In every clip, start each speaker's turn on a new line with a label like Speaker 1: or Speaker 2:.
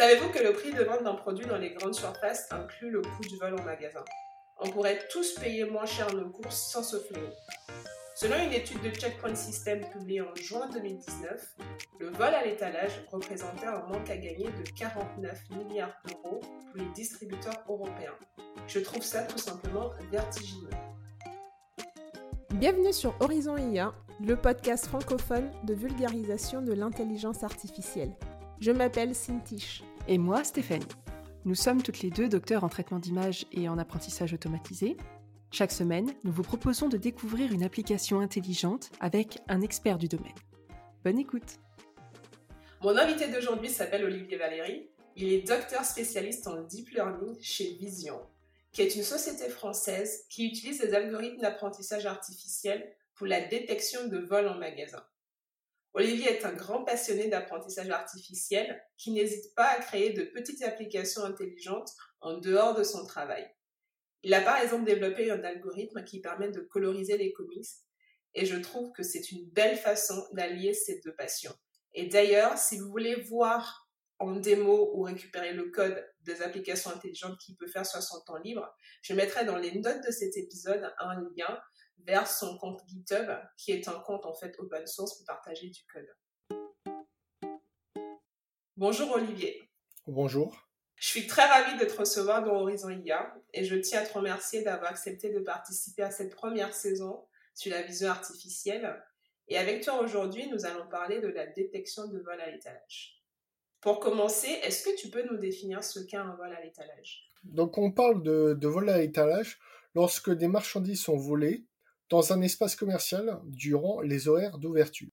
Speaker 1: Savez-vous que le prix de vente d'un produit dans les grandes surfaces inclut le coût du vol en magasin? On pourrait tous payer moins cher nos courses sans se fléau. Selon une étude de Checkpoint System publiée en juin 2019, le vol à l'étalage représentait un manque à gagner de 49 milliards d'euros pour les distributeurs européens. Je trouve ça tout simplement vertigineux.
Speaker 2: Bienvenue sur Horizon IA, le podcast francophone de vulgarisation de l'intelligence artificielle. Je m'appelle Cintiche.
Speaker 3: Et moi, Stéphanie. Nous sommes toutes les deux docteurs en traitement d'image et en apprentissage automatisé. Chaque semaine, nous vous proposons de découvrir une application intelligente avec un expert du domaine. Bonne écoute
Speaker 1: Mon invité d'aujourd'hui s'appelle Olivier Valéry. Il est docteur spécialiste en deep learning chez Vision, qui est une société française qui utilise des algorithmes d'apprentissage artificiel pour la détection de vols en magasin. Olivier est un grand passionné d'apprentissage artificiel qui n'hésite pas à créer de petites applications intelligentes en dehors de son travail. Il a par exemple développé un algorithme qui permet de coloriser les comics et je trouve que c'est une belle façon d'allier ces deux passions. Et d'ailleurs, si vous voulez voir en démo ou récupérer le code des applications intelligentes qu'il peut faire sur son temps libre, je mettrai dans les notes de cet épisode un lien vers son compte GitHub, qui est un compte en fait open source pour partager du code. Bonjour Olivier.
Speaker 4: Bonjour.
Speaker 1: Je suis très ravie de te recevoir dans Horizon IA et je tiens à te remercier d'avoir accepté de participer à cette première saison sur la vision artificielle. Et avec toi aujourd'hui, nous allons parler de la détection de vol à l'étalage. Pour commencer, est-ce que tu peux nous définir ce qu'est un vol à l'étalage?
Speaker 4: Donc on parle de, de vol à l'étalage lorsque des marchandises sont volées dans un espace commercial durant les horaires d'ouverture.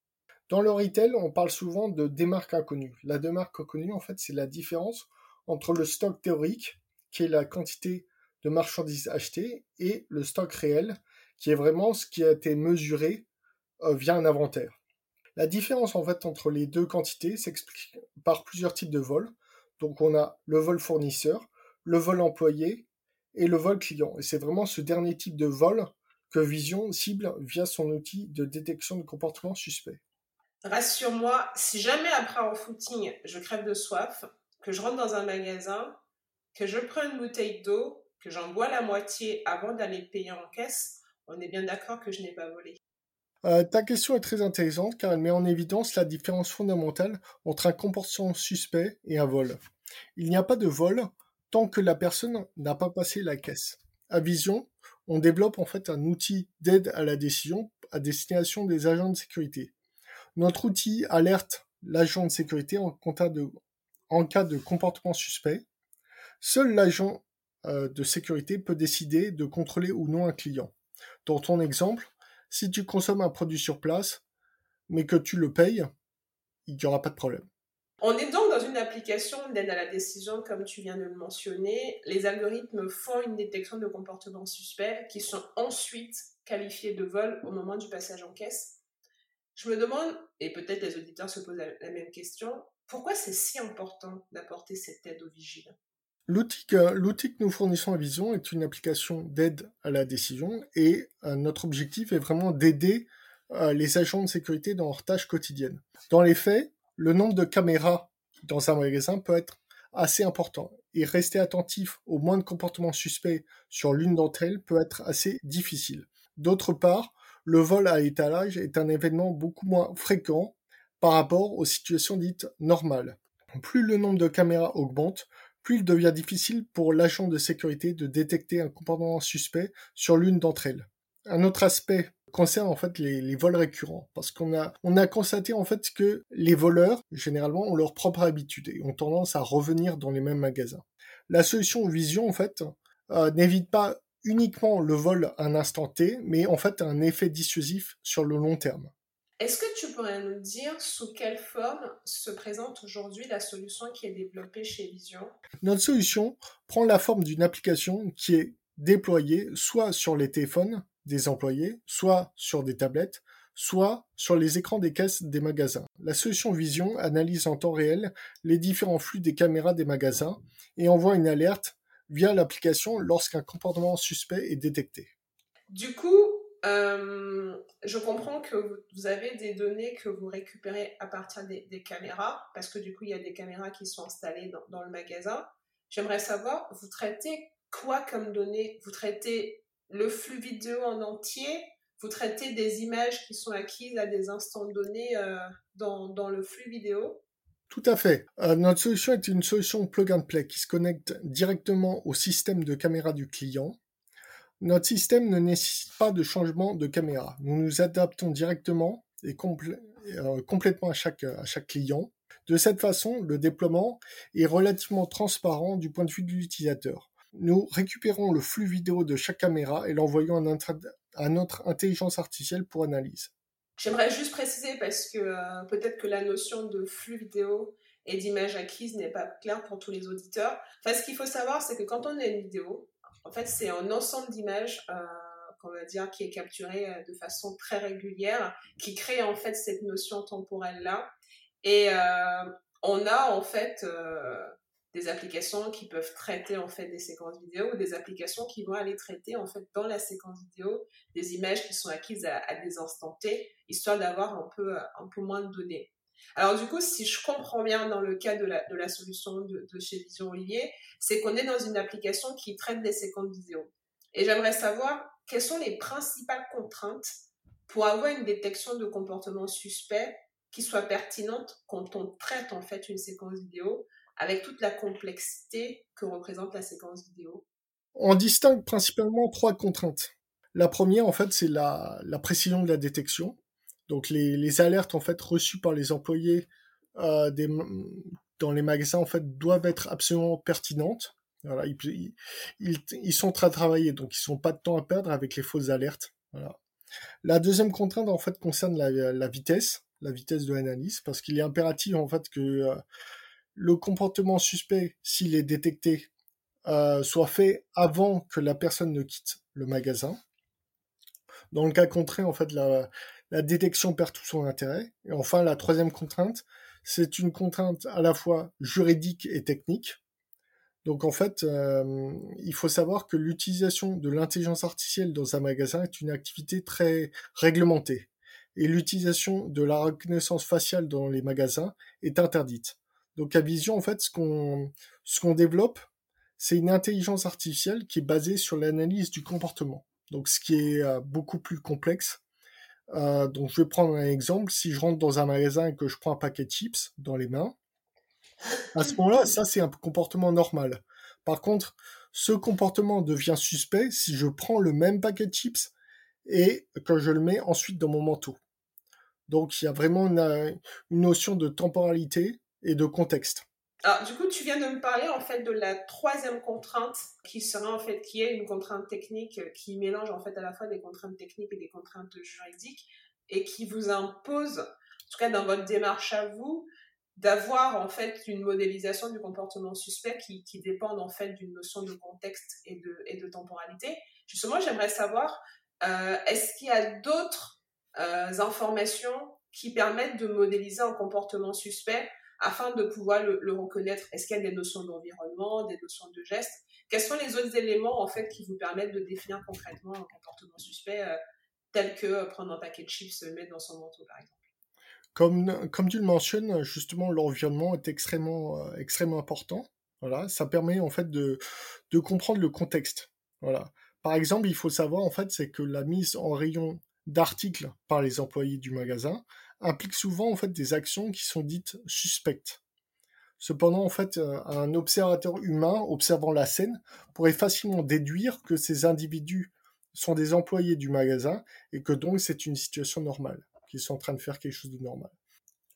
Speaker 4: Dans le retail, on parle souvent de démarque inconnue. La démarque inconnue, en fait, c'est la différence entre le stock théorique, qui est la quantité de marchandises achetées, et le stock réel, qui est vraiment ce qui a été mesuré euh, via un inventaire. La différence en fait entre les deux quantités s'explique par plusieurs types de vols. Donc on a le vol fournisseur, le vol employé et le vol client. Et c'est vraiment ce dernier type de vol que Vision cible via son outil de détection de comportement suspect.
Speaker 1: Rassure-moi, si jamais après en footing, je crève de soif, que je rentre dans un magasin, que je prends une bouteille d'eau, que j'en bois la moitié avant d'aller payer en caisse, on est bien d'accord que je n'ai pas volé.
Speaker 4: Euh, ta question est très intéressante car elle met en évidence la différence fondamentale entre un comportement suspect et un vol. Il n'y a pas de vol tant que la personne n'a pas passé la caisse. À Vision, on développe en fait un outil d'aide à la décision à destination des agents de sécurité. Notre outil alerte l'agent de sécurité en, cas de comportement suspect. Seul l'agent euh, de sécurité peut décider de contrôler ou non un client. Dans ton exemple, si tu consommes un produit sur place, mais que tu le payes, il n'y aura pas de problème.
Speaker 1: On est donc dans une application d'aide à la décision, comme tu viens de le mentionner. Les algorithmes font une détection de comportements suspects qui sont ensuite qualifiés de vol au moment du passage en caisse. Je me demande, et peut-être les auditeurs se posent la même question, pourquoi c'est si important d'apporter cette aide aux vigiles?
Speaker 4: L'outil que, nous fournissons à Vision est une application d'aide à la décision et euh, notre objectif est vraiment d'aider euh, les agents de sécurité dans leurs tâches quotidiennes. Dans les faits, le nombre de caméras dans un magasin peut être assez important et rester attentif au moins de comportements suspects sur l'une d'entre elles peut être assez difficile. D'autre part, le vol à étalage est un événement beaucoup moins fréquent par rapport aux situations dites normales. Plus le nombre de caméras augmente, plus il devient difficile pour l'agent de sécurité de détecter un comportement suspect sur l'une d'entre elles. Un autre aspect concerne en fait les, vols récurrents parce qu'on a on a constaté en fait que les voleurs généralement ont leur propre habitude et ont tendance à revenir dans les mêmes magasins. La solution Vision en fait euh, n'évite pas uniquement le vol à un instant T, mais en fait un effet dissuasif sur le long terme.
Speaker 1: Est-ce que tu pourrais nous dire sous quelle forme se présente aujourd'hui la solution qui est développée chez Vision?
Speaker 4: Notre solution prend la forme d'une application qui est déployée soit sur les téléphones des employés, soit sur des tablettes, soit sur les écrans des caisses des magasins. La solution Vision analyse en temps réel les différents flux des caméras des magasins et envoie une alerte via l'application lorsqu'un comportement suspect est détecté.
Speaker 1: Du coup, euh, je comprends que vous avez des données que vous récupérez à partir des, caméras, parce que du coup, il y a des caméras qui sont installées dans, le magasin. J'aimerais savoir, vous traitez quoi comme données? Vous traitez le flux vidéo en entier Vous traitez des images qui sont acquises à des instants donnés euh, dans, le flux vidéo
Speaker 4: tout à fait. Euh, notre solution est une solution plug and play qui se connecte directement au système de caméra du client notre système ne nécessite pas de changement de caméra. Nous nous adaptons directement et euh, complètement à chaque client. De cette façon, le déploiement est relativement transparent du point de vue de l'utilisateur. Nous récupérons le flux vidéo de chaque caméra et l'envoyons à notre intelligence artificielle pour analyse.
Speaker 1: J'aimerais juste préciser parce que euh, peut-être que la notion de flux vidéo et d'image acquise n'est pas claire pour tous les auditeurs. Enfin, ce qu'il faut savoir, c'est que quand on a une vidéo, en fait, c'est un ensemble d'images euh, qu'on va dire qui est capturé euh, de façon très régulière, qui crée en fait cette notion temporelle là. Et on a en fait des applications qui peuvent traiter en fait des séquences vidéo ou des applications qui vont aller traiter en fait dans la séquence vidéo des images qui sont acquises à, des instants T, histoire d'avoir un peu un peu moins de données. Alors du coup, si je comprends bien dans le cas de la, de la solution de, chez Vision Olivier, c'est qu'on est dans une application qui traite des séquences vidéo. Et j'aimerais savoir quelles sont les principales contraintes pour avoir une détection de comportement suspect qui soit pertinente quand on traite en fait une séquence vidéo avec toute la complexité que représente la séquence vidéo.
Speaker 4: On distingue principalement trois contraintes. La première, en fait, c'est la, précision de la détection. Donc les, alertes en fait reçues par les employés euh, dans les magasins en fait doivent être absolument pertinentes. Voilà, ils, sont très travaillés, donc ils sont pas de temps à perdre avec les fausses alertes. La deuxième contrainte en fait concerne la, la vitesse, la vitesse de l'analyse, parce qu'il est impératif en fait que euh, le comportement suspect, s'il est détecté, euh, soit fait avant que la personne ne quitte le magasin. Dans le cas contraire, en fait, la, détection perd tout son intérêt. Et enfin, la troisième contrainte, c'est une contrainte à la fois juridique et technique. Donc en fait, euh, il faut savoir que l'utilisation de l'intelligence artificielle dans un magasin est une activité très réglementée. Et l'utilisation de la reconnaissance faciale dans les magasins est interdite. Donc à Vision, en fait, ce qu'on développe, c'est une intelligence artificielle qui est basée sur l'analyse du comportement. Donc ce qui est euh, beaucoup plus complexe euh, donc je vais prendre un exemple. Si je rentre dans un magasin et que je prends un paquet de chips dans les mains, à ce moment-là, ça c'est un comportement normal. Par contre, ce comportement devient suspect si je prends le même paquet de chips et que je le mets ensuite dans mon manteau. Donc il y a vraiment une notion de temporalité et de contexte.
Speaker 1: Alors, du coup, tu viens de me parler en fait de la troisième contrainte qui sera en fait qui est une contrainte technique euh, qui mélange en fait à la fois des contraintes techniques et des contraintes juridiques et qui vous impose, en tout cas dans votre démarche à vous, d'avoir en fait une modélisation du comportement suspect qui, qui dépend en fait d'une notion de contexte et de, et de temporalité. Justement, j'aimerais savoir, euh, est-ce qu'il y a d'autres euh, informations qui permettent de modéliser un comportement suspect afin de pouvoir le, reconnaître Est-ce qu'il y a des notions d'environnement, des notions de gestes? Quels sont les autres éléments en fait qui vous permettent de définir concrètement un comportement suspect euh, tel que euh, prendre un paquet de chips, le mettre dans son manteau par exemple?
Speaker 4: Comme, comme tu le mentionnes, justement, l'environnement est extrêmement, euh, extrêmement important. Voilà, ça permet en fait de, de comprendre le contexte. Voilà. Par exemple, il faut savoir en fait, c'est que la mise en rayon d'articles par les employés du magasin implique souvent en fait des actions qui sont dites suspectes. Cependant, en fait, euh, un observateur humain observant la scène pourrait facilement déduire que ces individus sont des employés du magasin et que donc c'est une situation normale, qu'ils sont en train de faire quelque chose de normal.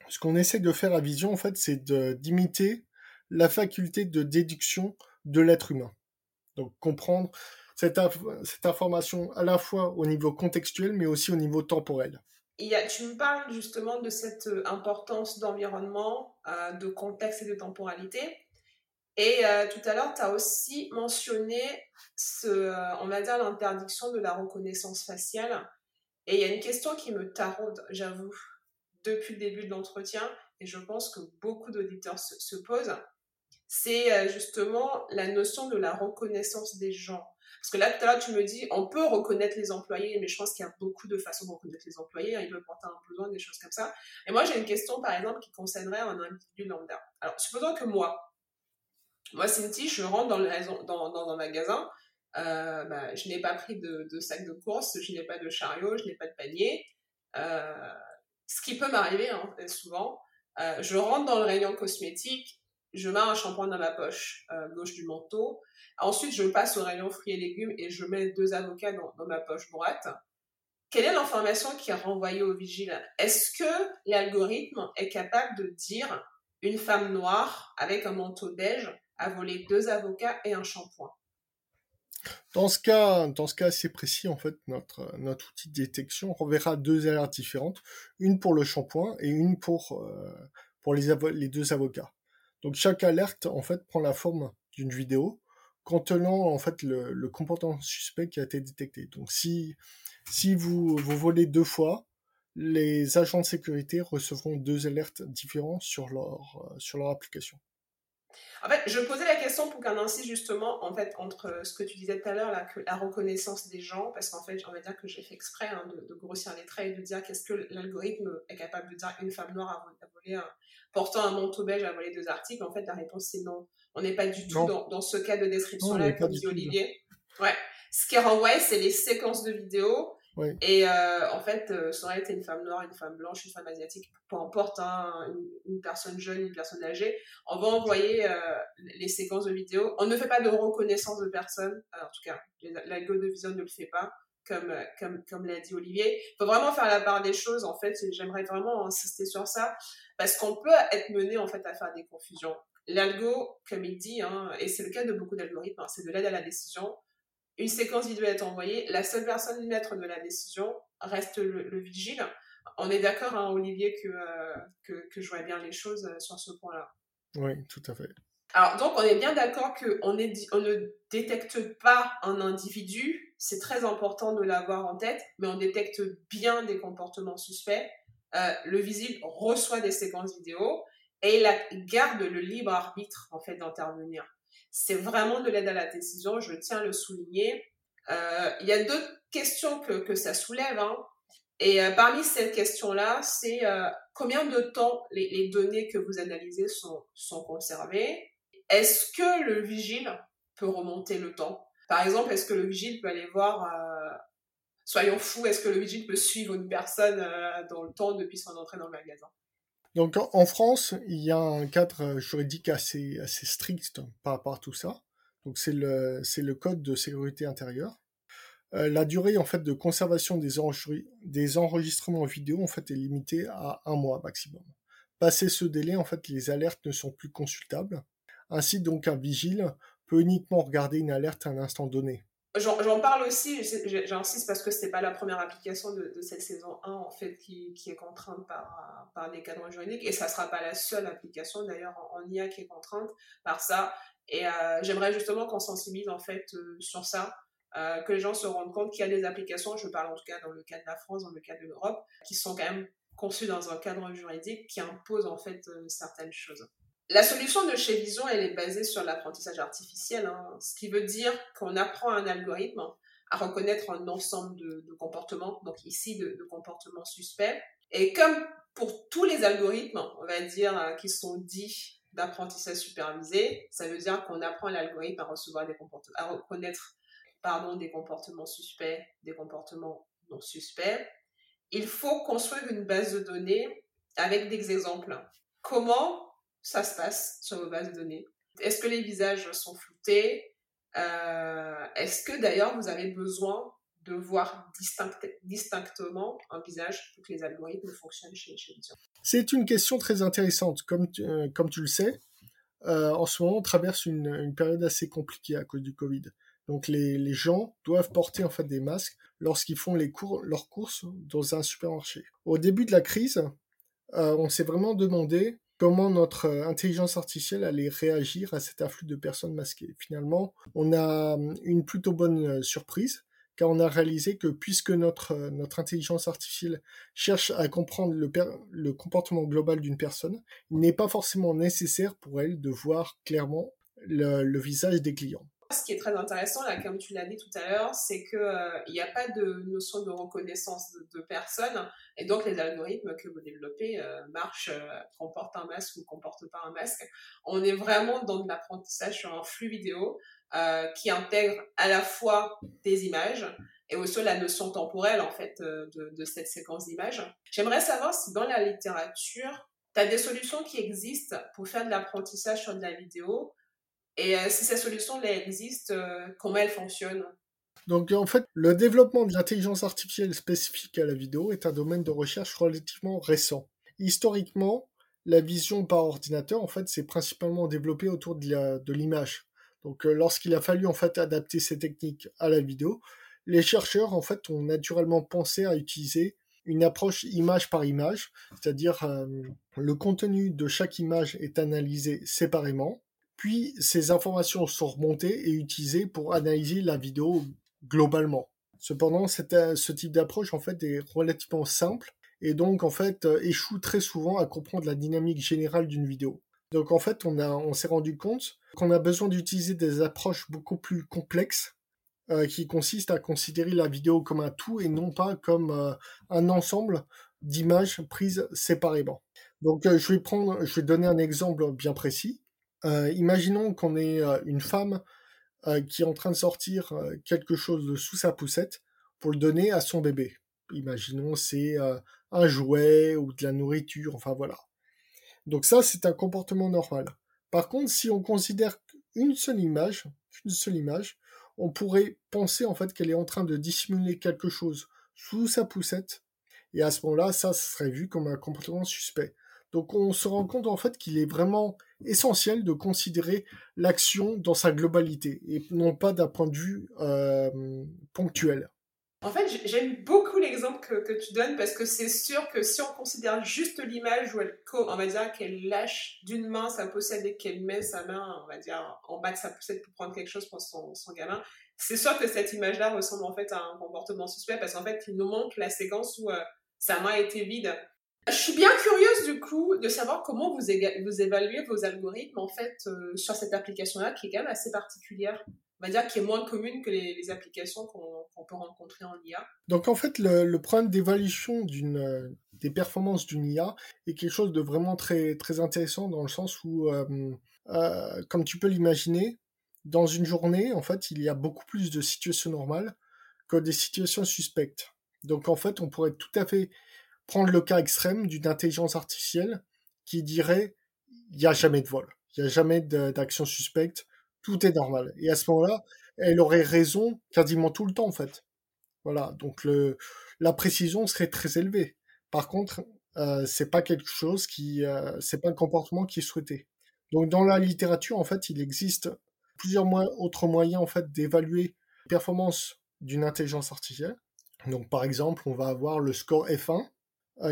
Speaker 4: Ce qu'on essaie de faire à Vision, en fait, c'est d'imiter la faculté de déduction de l'être humain. Donc comprendre cette, cette information à la fois au niveau contextuel, mais aussi au niveau temporel
Speaker 1: tu me parles justement de cette euh, importance d'environnement, euh, de contexte et de temporalité. Et euh, tout à l'heure, tu as aussi mentionné, ce, on va dire, l'interdiction de la reconnaissance faciale. Et il y a une question qui me taraude, j'avoue, depuis le début de l'entretien, et je pense que beaucoup d'auditeurs se, se, posent. c'est justement la notion de la reconnaissance des gens. Parce que là, tout à l'heure, tu me dis, on peut reconnaître les employés, mais je pense qu'il y a beaucoup de façons de reconnaître les employés. Hein, ils peuvent porter un besoin, des choses comme ça. Et moi, j'ai une question, par exemple, qui concernerait un individu lambda. Alors, supposons que moi, moi, Cindy, je rentre dans, le, dans, dans un magasin, euh, bah, je n'ai pas pris de, de, sac de course, je n'ai pas de chariot, je n'ai pas de panier. Euh, ce qui peut m'arriver hein, souvent, euh, je rentre dans le rayon cosmétique, je mets un shampoing dans ma poche euh, gauche du manteau. Ensuite, je passe au rayon fruits et légumes et je mets deux avocats dans, ma poche droite. Quelle est l'information qui est renvoyée au vigile? Est-ce que l'algorithme est capable de dire une femme noire avec un manteau beige a volé deux avocats et un shampoing?
Speaker 4: Dans ce cas, dans ce cas assez précis, en fait, notre, notre outil de détection renverra deux alertes différentes, une pour le shampoing et une pour, euh, pour les, les deux avocats. Donc chaque alerte en fait prend la forme d'une vidéo contenant en fait le, comportement suspect qui a été détecté. Donc si si vous vous volez deux fois, les agents de sécurité recevront deux alertes différentes sur leur euh, sur leur application.
Speaker 1: En fait, je posais la question pour qu'on insiste justement en fait entre ce que tu disais tout à l'heure, la, la reconnaissance des gens, parce qu'en fait, on va dire que j'ai fait exprès hein, de, de, grossir les traits et de dire qu'est-ce que l'algorithme est capable de dire une femme noire a, volé un, portant un manteau beige à voler deux articles. En fait, la réponse c'est non. On n'est pas du tout dans, dans, ce cas de description-là, comme dit Olivier. Ouais. Ce qui est renvoyé, c'est les séquences de vidéos et euh, en fait, euh, ça aurait été une femme noire, une femme blanche, une femme asiatique, peu importe, hein, une, personne jeune, une personne âgée, on va envoyer euh, les séquences de vidéos. On ne fait pas de reconnaissance de personne, en tout cas, l'algo de Vision ne le fait pas, comme, comme, comme l'a dit Olivier. Il faut vraiment faire la part des choses, en fait, j'aimerais vraiment insister sur ça, parce qu'on peut être mené, en fait, à faire des confusions. L'algo, comme il dit, hein, et c'est le cas de beaucoup d'algorithmes, hein, c'est de l'aide à la décision une séquence vidéo est envoyée, la seule personne maître de la décision reste le, vigile. On est d'accord, hein, Olivier, que, euh, que, que, je vois bien les choses euh, sur ce point-là.
Speaker 4: Oui, tout à fait.
Speaker 1: Alors, donc, on est bien d'accord qu'on on ne détecte pas un individu, c'est très important de l'avoir en tête, mais on détecte bien des comportements suspects. Euh, le visible reçoit des séquences vidéo et il garde le libre arbitre, en fait, d'intervenir c'est vraiment de l'aide à la décision, je tiens à le souligner. Euh, il y a d'autres questions que, que ça soulève. Hein. Et euh, parmi ces questions-là, c'est combien de temps les, les, données que vous analysez sont, sont conservées? Est-ce que le vigile peut remonter le temps? Par exemple, est-ce que le vigile peut aller voir, euh, soyons fous, est-ce que le vigile peut suivre une personne euh, dans le temps depuis son entrée dans le magasin?
Speaker 4: Donc en France, il y a un cadre juridique assez, strict par rapport à tout ça. Donc c'est le, code de sécurité intérieure. Euh, la durée en fait de conservation des, des enregistrements vidéo en fait est limitée à un mois maximum. Passé ce délai, en fait, les alertes ne sont plus consultables. Ainsi donc un vigile peut uniquement regarder une alerte à un instant donné.
Speaker 1: J'en parle aussi, j'insiste parce que c'est pas la première application de, cette saison 1 en fait qui, est contrainte par, par les cadres juridiques et ça sera pas la seule application d'ailleurs en, IA qui est contrainte par ça et euh, j'aimerais justement qu'on sensibilise en fait euh, sur ça, euh, que les gens se rendent compte qu'il y a des applications, je parle en tout cas dans le cas de la France, dans le cas de l'Europe, qui sont quand même conçues dans un cadre juridique qui impose en fait certaines choses. La solution de chez Vision, elle est basée sur l'apprentissage artificiel, hein, ce qui veut dire qu'on apprend un algorithme à reconnaître un ensemble de, comportements, donc ici de, comportements suspects. Et comme pour tous les algorithmes, on va dire, euh, qui sont dits d'apprentissage supervisé, ça veut dire qu'on apprend l'algorithme à recevoir des à reconnaître, pardon, des comportements suspects, des comportements non suspects. Il faut construire une base de données avec des exemples. Comment ça se passe sur vos bases de données Est-ce que les visages sont floutés? Euh, Est-ce que d'ailleurs vous avez besoin de voir distinct, distinctement un visage pour que les algorithmes fonctionnent chez, chez
Speaker 4: C'est une question très intéressante. Comme tu, euh, comme tu le sais, euh, en ce moment, on traverse une, période assez compliquée à cause du Covid. Donc les, les gens doivent porter en fait des masques lorsqu'ils font les cours, leurs courses dans un supermarché. Au début de la crise, on s'est vraiment demandé comment notre euh, intelligence artificielle allait réagir à cet afflux de personnes masquées. Finalement, on a hum, une plutôt bonne euh, surprise, car on a réalisé que puisque notre, notre intelligence artificielle cherche à comprendre le comportement global d'une personne, il n'est pas forcément nécessaire pour elle de voir clairement le visage des clients.
Speaker 1: Ce qui est très intéressant, là, comme tu l'as dit tout à l'heure, c'est qu'il euh, n'y a pas de notion de reconnaissance de, personnes, et donc les algorithmes que vous développez euh, marchent, euh, un masque ou comportent pas un masque. On est vraiment dans de l'apprentissage sur un flux vidéo qui intègre à la fois des images et aussi la notion temporelle en fait de, de cette séquence d'images. J'aimerais savoir si dans la littérature, tu as des solutions qui existent pour faire de l'apprentissage sur de la vidéo et euh, si ces solutions-là existent, euh, comment elles fonctionnent?
Speaker 4: Donc en fait, le développement de l'intelligence artificielle spécifique à la vidéo est un domaine de recherche relativement récent. Historiquement, la vision par ordinateur, en fait, s'est principalement développée autour de l'image. Donc euh, lorsqu'il a fallu en fait adapter ces techniques à la vidéo, les chercheurs en fait ont naturellement pensé à utiliser une approche image par image, c'est-à-dire le contenu de chaque image est analysé séparément puis ces informations sont remontées et utilisées pour analyser la vidéo globalement. Cependant, ce type d'approche en fait est relativement simple et donc en fait euh, échoue très souvent à comprendre la dynamique générale d'une vidéo. Donc en fait, on, s'est rendu compte qu'on a besoin d'utiliser des approches beaucoup plus complexes euh, qui consistent à considérer la vidéo comme un tout et non pas comme euh, un ensemble d'images prises séparément. Donc je vais prendre, je vais donner un exemple bien précis. Euh, imaginons qu'on ait euh, une femme euh, qui est en train de sortir quelque chose de sous sa poussette pour le donner à son bébé. Imaginons c'est un jouet ou de la nourriture, enfin voilà. Donc ça, c'est un comportement normal. Par contre, si on considère une seule image, une seule image, on pourrait penser en fait qu'elle est en train de dissimuler quelque chose sous sa poussette, et à ce moment-là, ça serait vu comme un comportement suspect. Donc on se rend compte en fait qu'il est vraiment essentiel de considérer l'action dans sa globalité et non pas d'un point de vue euh, ponctuel.
Speaker 1: En fait, j'aime beaucoup l'exemple que, tu donnes parce que c'est sûr que si on considère juste l'image où elle, va dire qu'elle lâche d'une main sa possède et qu'elle met sa main, on va dire, en bas de sa poussette pour prendre quelque chose pour son, son gamin, c'est sûr que cette image-là ressemble en fait à un comportement suspect parce qu'en fait, il nous manque la séquence où euh, sa main était vide. Je suis bien curieuse du coup de savoir comment vous, évaluez vos algorithmes en fait euh, sur cette application-là qui est quand même assez particulière. On va dire qui est moins commune que les, applications qu'on peut rencontrer en IA.
Speaker 4: Donc en fait le, problème d'évaluation euh, des performances d'une IA est quelque chose de vraiment très très intéressant dans le sens où euh, comme tu peux l'imaginer dans une journée en fait il y a beaucoup plus de situations normales que des situations suspectes. Donc en fait on pourrait tout à fait prendre le cas extrême d'une intelligence artificielle qui dirait il n'y a jamais de vol, il n'y a jamais d'action suspecte, tout est normal. Et à ce moment-là, elle aurait raison quasiment tout le temps en fait. Voilà, donc la précision serait très élevée. Par contre, euh, c'est pas quelque chose qui, euh, c'est pas un comportement qui est souhaité. Donc dans la littérature, en fait, il existe plusieurs autres moyens en fait d'évaluer performance d'une intelligence artificielle. Donc par exemple, on va avoir le score F1 euh,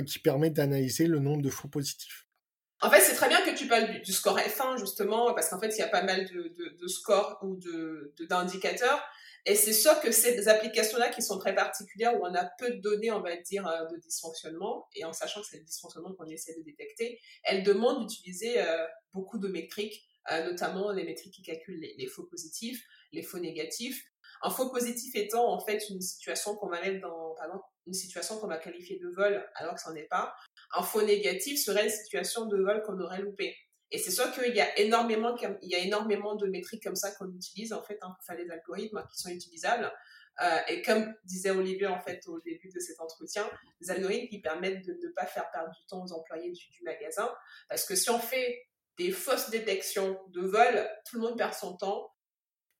Speaker 4: qui permet d'analyser le nombre de faux positifs.
Speaker 1: En fait, c'est très bien que tu parles du, score F1, justement, parce qu'en fait, il y a pas mal de, scores ou d'indicateurs. et c'est sûr que ces applications-là qui sont très particulières, où on a peu de données, on va dire, euh, de dysfonctionnement, et en sachant que c'est le dysfonctionnement qu'on essaie de détecter, elles demandent d'utiliser euh, beaucoup de métriques, notamment les métriques qui calculent les, faux positifs, les faux négatifs. Un faux positif étant en fait une situation qu'on va qualifier de vol alors que ce n'en est pas. Un faux négatif serait une situation de vol qu'on aurait loupé. Et c'est sûr qu'il y a énormément, il y a énormément de métriques comme ça qu'on utilise en fait hein, pour faire des algorithmes qui sont utilisables. Euh, et comme disait Olivier en fait au début de cet entretien, des algorithmes qui permettent de ne pas faire perdre du temps aux employés du magasin, parce que si on fait des fausses détections de vol, tout le monde perd son temps.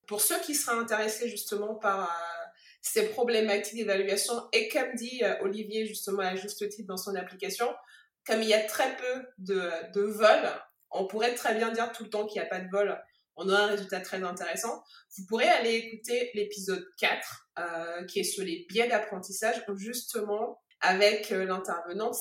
Speaker 1: Pour ceux qui seraient intéressés justement par euh, ces problématiques d'évaluation. Et comme dit euh, Olivier justement à juste titre dans son application, comme il y a très peu de, vols, on pourrait très bien dire tout le temps qu'il n'y a pas de vol. On aura un résultat très intéressant. Vous pourrez aller écouter l'épisode 4 euh, qui est sur les biais d'apprentissage justement avec l'intervenante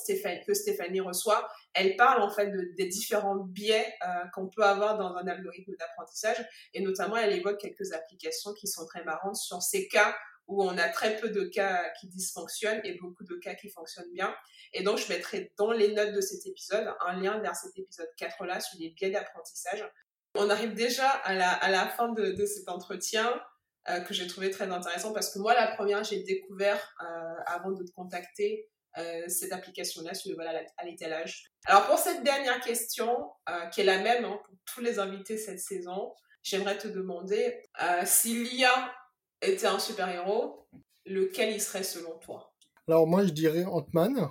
Speaker 1: que Stéphanie reçoit. Elle parle en fait de, des différents biais qu'on peut avoir dans un algorithme d'apprentissage et notamment elle évoque quelques applications qui sont très marrantes sur ces cas où on a très peu de cas qui dysfonctionnent et beaucoup de cas qui fonctionnent bien. Et donc, je mettrai dans les notes de cet épisode un lien vers cet épisode 4-là sur les biais d'apprentissage. On arrive déjà à la, à la fin de, de cet entretien euh, que j'ai trouvé très intéressant parce que moi, la première, j'ai découvert euh, avant de te contacter euh, cette application-là sur voilà, à l'étalage. Alors, pour cette dernière question, qui est la même hein, pour tous les invités cette saison, j'aimerais te demander si l'IA était un super-héros, lequel il serait selon toi?
Speaker 4: Alors moi je dirais Ant-Man,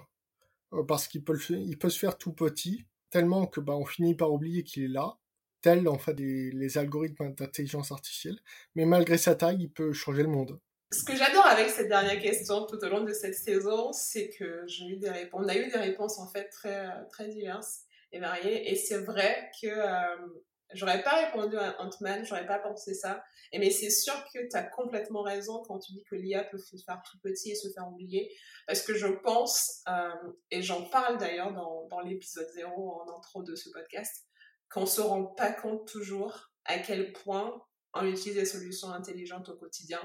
Speaker 4: euh, parce qu'il peut, il peut se faire tout petit, tellement que bah, on finit par oublier qu'il est là, tel en fait les algorithmes d'intelligence artificielle, mais malgré sa taille, il peut changer le monde.
Speaker 1: Ce que j'adore avec cette dernière question tout au long de cette saison, c'est que j'ai eu des réponses. On a eu des réponses en fait très très diverses et variées, et c'est vrai que euh, J'aurais pas répondu à Ant-Man, j'aurais pas pensé ça. Et mais c'est sûr que tu as complètement raison quand tu dis que l'IA peut se faire tout petit et se faire oublier. Parce que je pense, euh, et j'en parle d'ailleurs dans, dans l'épisode 0 en intro de ce podcast, qu'on se rend pas compte toujours à quel point on utilise des solutions intelligentes au quotidien,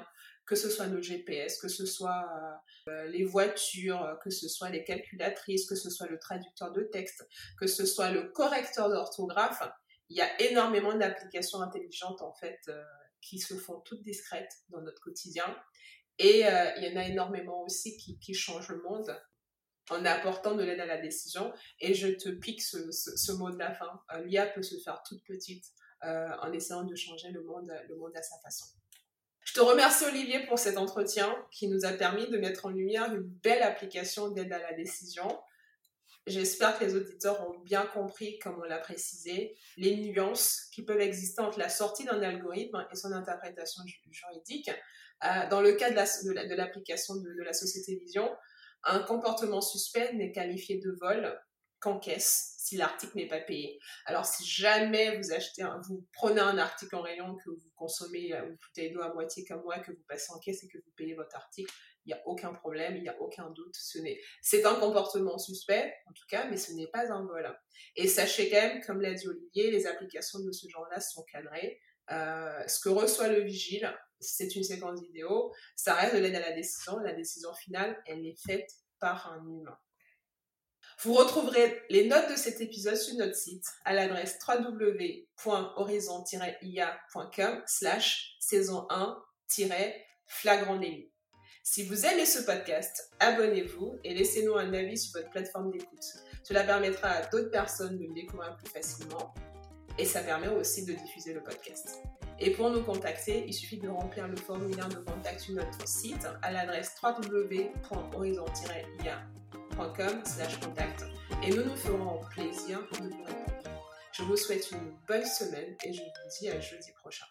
Speaker 1: que ce soit nos GPS, que ce soit euh, les voitures, que ce soit les calculatrices, que ce soit le traducteur de texte, que ce soit le correcteur d'orthographe il y a énormément d'applications intelligentes en fait euh, qui se font toutes discrètes dans notre quotidien. Et euh, il y en a énormément aussi qui, changent le monde en apportant de l'aide à la décision. Et je te pique ce, mot de la fin. Euh, L'IA peut se faire toute petite en essayant de changer le monde, le monde à sa façon. Je te remercie Olivier pour cet entretien qui nous a permis de mettre en lumière une belle application d'aide à la décision J'espère que les auditeurs ont bien compris, comme on l'a précisé, les nuances qui peuvent exister entre la sortie d'un algorithme et son interprétation juridique. Euh, dans le cas de l'application de, de, la société Vision, un comportement suspect n'est qualifié de vol qu'en caisse si l'article n'est pas payé. Alors si jamais vous achetez, vous prenez un article en rayon que vous consommez euh, une bouteille d'eau à moitié comme moi, que vous passez en caisse et que vous payez votre article, il n'y a aucun problème, il n'y a aucun doute. Ce n'est, c'est un comportement suspect, en tout cas, mais ce n'est pas un vol. Et sachez quand même, comme l'a dit Olivier, les applications de ce genre-là sont cadrées. Euh, ce que reçoit le vigile, c'est une séquence vidéo, ça reste de l'aide à la décision. La décision finale, elle est faite par un humain. Vous retrouverez les notes de cet épisode sur notre site à l'adresse www.horizon-ia.com slash saison 1-flagrant délit. Si vous aimez ce podcast, abonnez-vous et laissez-nous un avis sur votre plateforme d'écoute. Cela permettra à d'autres personnes de le découvrir plus facilement et ça permet aussi de diffuser le podcast. Et pour nous contacter, il suffit de remplir le formulaire de contact sur notre site à l'adresse www.horizon-ia.com contact et nous nous ferons plaisir de vous répondre. Je vous souhaite une bonne semaine et je vous dis à jeudi prochain.